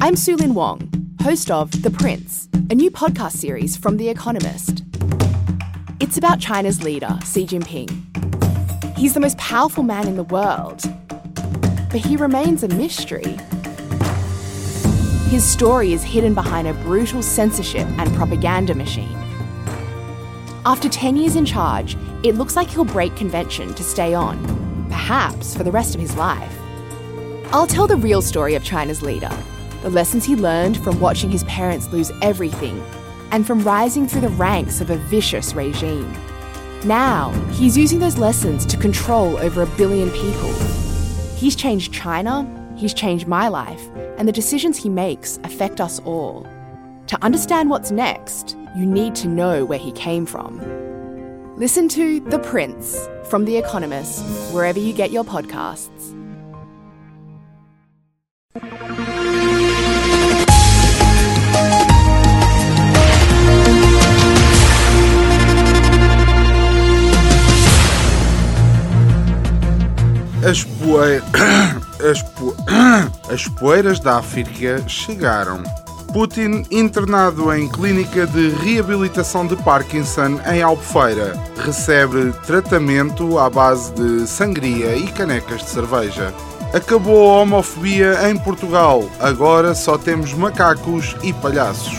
I'm Sulin Wong, host of The Prince, a new podcast series from The Economist. It's about China's leader, Xi Jinping. He's the most powerful man in the world, but he remains a mystery. His story is hidden behind a brutal censorship and propaganda machine. After 10 years in charge, it looks like he'll break convention to stay on, perhaps for the rest of his life. I'll tell the real story of China's leader the lessons he learned from watching his parents lose everything and from rising through the ranks of a vicious regime. Now, he's using those lessons to control over a billion people. He's changed China, he's changed my life, and the decisions he makes affect us all. To understand what's next, you need to know where he came from. Listen to The Prince from The Economist, wherever you get your podcasts. As. As, po... As poeiras da África chegaram. Putin internado em clínica de reabilitação de Parkinson em Albufeira. Recebe tratamento à base de sangria e canecas de cerveja. Acabou a homofobia em Portugal. Agora só temos macacos e palhaços.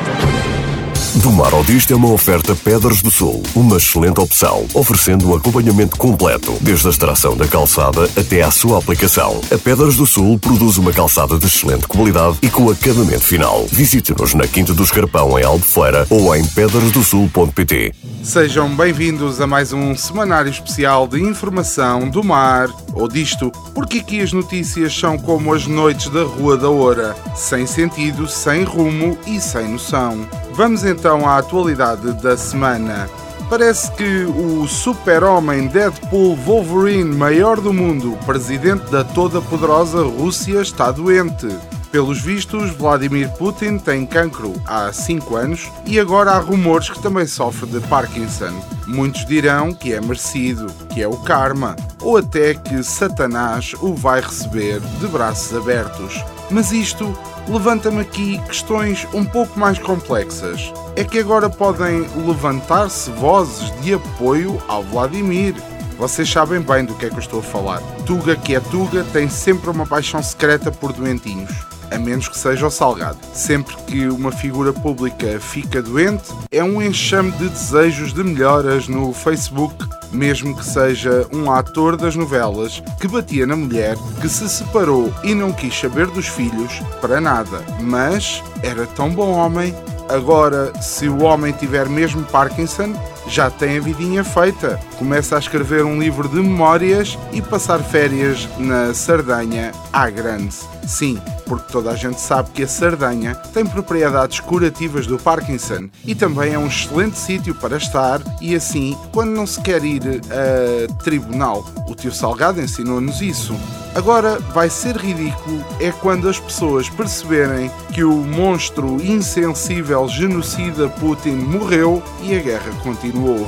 Do Mar ao Disto é uma oferta Pedras do Sul, uma excelente opção, oferecendo um acompanhamento completo, desde a extração da calçada até à sua aplicação. A Pedras do Sul produz uma calçada de excelente qualidade e com acabamento final. Visite-nos na Quinta do Escarpão, em Albufeira, ou em pedrasdosul.pt. Sejam bem-vindos a mais um semanário especial de informação do mar ou disto, porque aqui as notícias são como as noites da Rua da Oura, sem sentido, sem rumo e sem noção. Vamos então à atualidade da semana. Parece que o super-homem Deadpool Wolverine, maior do mundo, presidente da toda poderosa Rússia, está doente. Pelos vistos, Vladimir Putin tem cancro há 5 anos e agora há rumores que também sofre de Parkinson. Muitos dirão que é merecido, que é o karma, ou até que Satanás o vai receber de braços abertos. Mas isto levanta-me aqui questões um pouco mais complexas. É que agora podem levantar-se vozes de apoio ao Vladimir. Vocês sabem bem do que é que eu estou a falar. Tuga que é Tuga tem sempre uma paixão secreta por doentinhos a menos que seja o Salgado. Sempre que uma figura pública fica doente, é um enxame de desejos de melhoras no Facebook, mesmo que seja um ator das novelas que batia na mulher, que se separou e não quis saber dos filhos para nada. Mas era tão bom homem. Agora, se o homem tiver mesmo Parkinson, já tem a vidinha feita. Começa a escrever um livro de memórias e passar férias na Sardanha à grande. Sim, porque toda a gente sabe que a Sardanha tem propriedades curativas do Parkinson e também é um excelente sítio para estar e assim, quando não se quer ir a tribunal, o tio Salgado ensinou-nos isso. Agora vai ser ridículo é quando as pessoas perceberem que o monstro insensível genocida Putin morreu e a guerra continuou.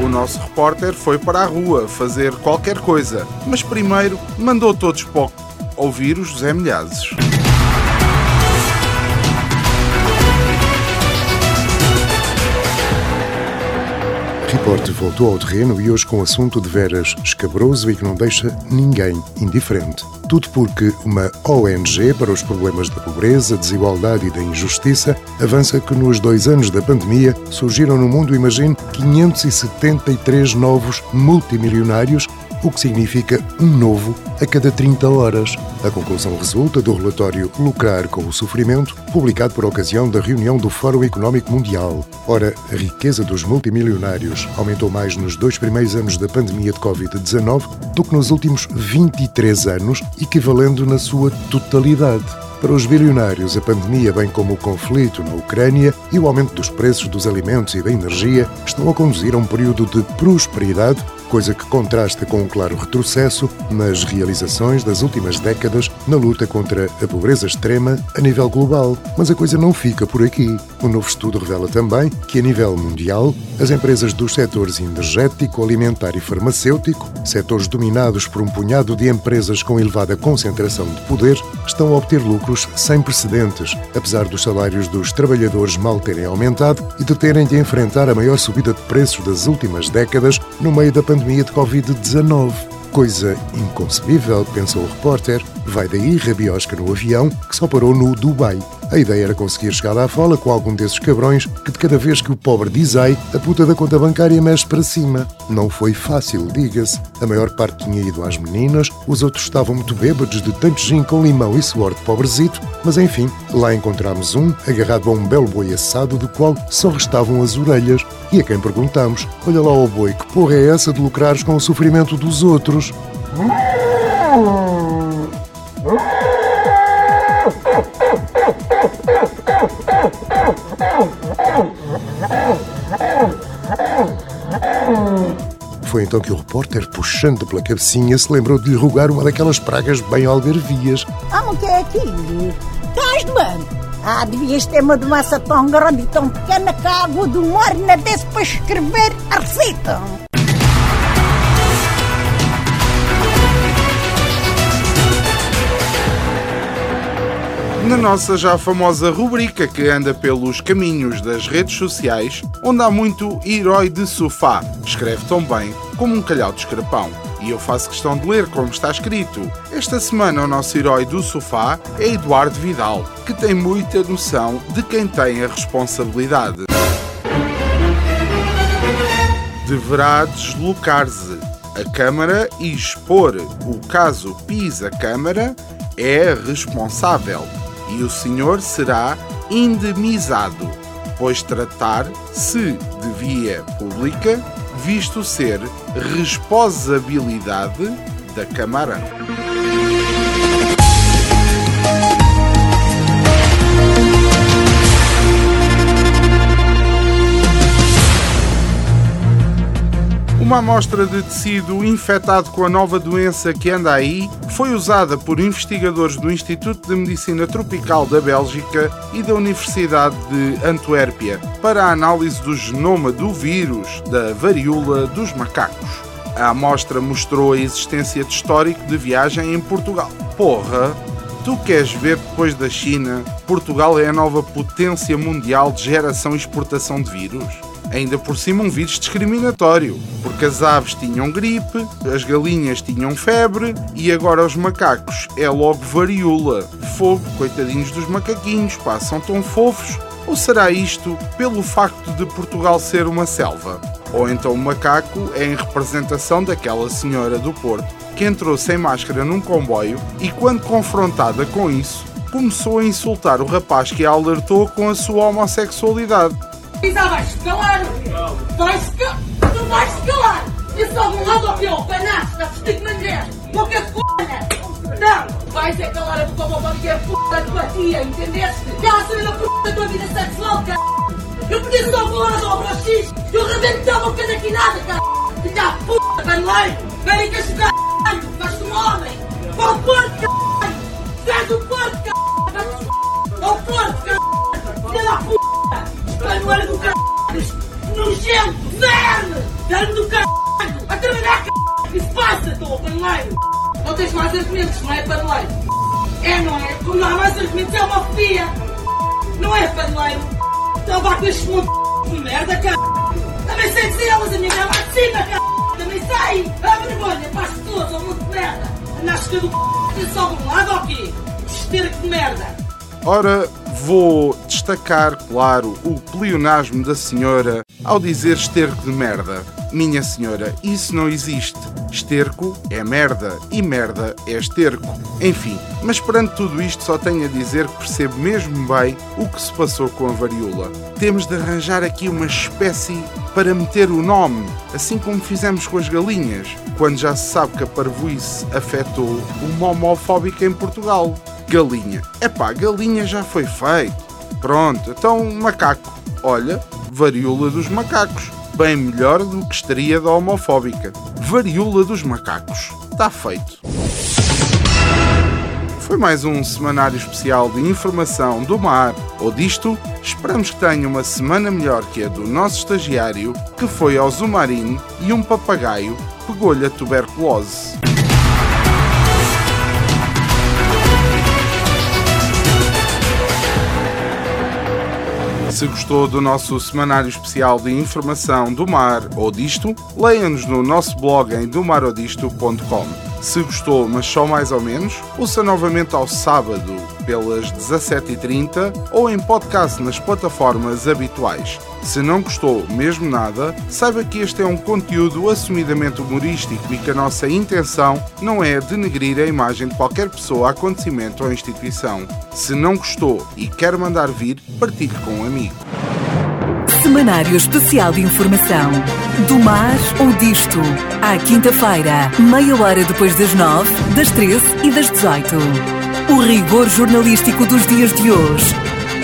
O nosso repórter foi para a rua fazer qualquer coisa, mas primeiro mandou todos para ouvir o José Milhazes. Repórter voltou ao terreno e hoje com um assunto de veras escabroso e que não deixa ninguém indiferente. Tudo porque uma ONG para os problemas da pobreza, desigualdade e da injustiça avança que nos dois anos da pandemia surgiram no mundo, imagine, 573 novos multimilionários o que significa um novo a cada 30 horas. A conclusão resulta do relatório Lucrar com o Sofrimento, publicado por ocasião da reunião do Fórum Económico Mundial. Ora, a riqueza dos multimilionários aumentou mais nos dois primeiros anos da pandemia de Covid-19 do que nos últimos 23 anos, equivalendo na sua totalidade. Para os bilionários, a pandemia, bem como o conflito na Ucrânia e o aumento dos preços dos alimentos e da energia, estão a conduzir a um período de prosperidade coisa que contrasta com um claro retrocesso nas realizações das últimas décadas na luta contra a pobreza extrema a nível global. Mas a coisa não fica por aqui. Um novo estudo revela também que, a nível mundial, as empresas dos setores energético, alimentar e farmacêutico, setores dominados por um punhado de empresas com elevada concentração de poder, estão a obter lucros sem precedentes, apesar dos salários dos trabalhadores mal terem aumentado e de terem de enfrentar a maior subida de preços das últimas décadas no meio da pandemia de Covid-19. Coisa inconcebível, pensou o repórter. Vai daí rabiosca no avião que só parou no Dubai. A ideia era conseguir chegar lá fora com algum desses cabrões que de cada vez que o pobre diz ai, a puta da conta bancária mexe para cima. Não foi fácil, diga-se. A maior parte tinha ido às meninas, os outros estavam muito bêbados de tanto gin com limão e suor de pobrezito, mas enfim, lá encontramos um agarrado a um belo boi assado do qual só restavam as orelhas. E a quem perguntamos, olha lá o boi, que porra é essa de lucrares com o sofrimento dos outros? Foi então que o repórter, puxando pela cabecinha, se lembrou de lhe rogar uma daquelas pragas bem algarvias. Ah, o que é aquilo? Estás doendo? Ah, devias ter uma massa tão grande e tão pequena que a água do mar ainda desse para escrever a receita. Na nossa já famosa rubrica que anda pelos caminhos das redes sociais, onde há muito herói de sofá, escreve tão bem como um calhau de escrapão. E eu faço questão de ler como está escrito. Esta semana o nosso herói do sofá é Eduardo Vidal, que tem muita noção de quem tem a responsabilidade. Deverá deslocar-se a Câmara e expor o caso Pisa-Câmara é responsável e o senhor será indemnizado, pois tratar-se de via pública, visto ser responsabilidade da Câmara. Uma amostra de tecido infectado com a nova doença que anda aí foi usada por investigadores do Instituto de Medicina Tropical da Bélgica e da Universidade de Antuérpia para a análise do genoma do vírus da varíola dos macacos. A amostra mostrou a existência de histórico de viagem em Portugal. Porra! Tu queres ver depois da China? Portugal é a nova potência mundial de geração e exportação de vírus? Ainda por cima um vírus discriminatório, porque as aves tinham gripe, as galinhas tinham febre e agora os macacos é logo varíola. Fogo, coitadinhos dos macaquinhos, pá, são tão fofos. Ou será isto pelo facto de Portugal ser uma selva? Ou então o macaco é em representação daquela senhora do Porto que entrou sem máscara num comboio e, quando confrontada com isso, começou a insultar o rapaz que a alertou com a sua homossexualidade. Isa, vais calar! Vais calar! Tu vais calar! Eu só um lado panaço, está vestido de mangueira! Boca de c***! Não! Vais é calar a boca que é p*** de batia, entendeste? Cala saber da p*** da tua vida sexual, c***! Eu podia só falar ao X, eu rebento a boca daqui nada, c***! Filha da p***, paneleiro! Vem cá jogar, c***! Faz-te um homem! Para o Porto, c***! Faz o Porto, c***! Ao Porto, c***! Filha da p***! Paneleiro do c***! Nojento! Verde! Dano do c***! A trabalhar, c***! Que se passa, tu, paneleiro? Não tens mais argumentos, não é, paneleiro? É, não é? Como não há mais argumentos, é homofobia! Não é, paneleiro? Então vá com estes monte de merda, c***! Também sei dizer elas, a minha mulher lá de cima, c***! Também sei! A vergonha para as pessoas, ao monte de merda! Andaste do c***! Só de um lado ou quê? Esterco de merda! Ora, vou destacar, claro, o pleonasmo da senhora ao dizer esterco de merda. Minha senhora, isso não existe. Esterco é merda e merda é esterco. Enfim, mas perante tudo isto só tenho a dizer que percebo mesmo bem o que se passou com a varíola. Temos de arranjar aqui uma espécie para meter o nome, assim como fizemos com as galinhas, quando já se sabe que a parvoíce afetou uma homofóbica em Portugal. Galinha. Epá, galinha já foi feito. Pronto, então macaco. Olha, varíola dos macacos. bem melhor do que estaria da homofóbica. Varíola dos macacos. Está feito. Foi mais um semanário especial de informação do mar ou disto. Esperamos que tenha uma semana melhor que a do nosso estagiário, que foi ao Zumarine e um papagaio pegou-lhe a tuberculose. Se gostou do nosso semanário especial de informação do mar ou disto, leia-nos no nosso blog em domarodisto.com. Se gostou, mas só mais ou menos, ouça novamente ao sábado, pelas 17h30 ou em podcast nas plataformas habituais. Se não gostou mesmo nada, saiba que este é um conteúdo assumidamente humorístico e que a nossa intenção não é denegrir a imagem de qualquer pessoa, acontecimento ou instituição. Se não gostou e quer mandar vir, partilhe com um amigo. Semanário Especial de Informação. Do mar ou disto. À quinta-feira, meia hora depois das nove, das treze e das dezoito. O rigor jornalístico dos dias de hoje.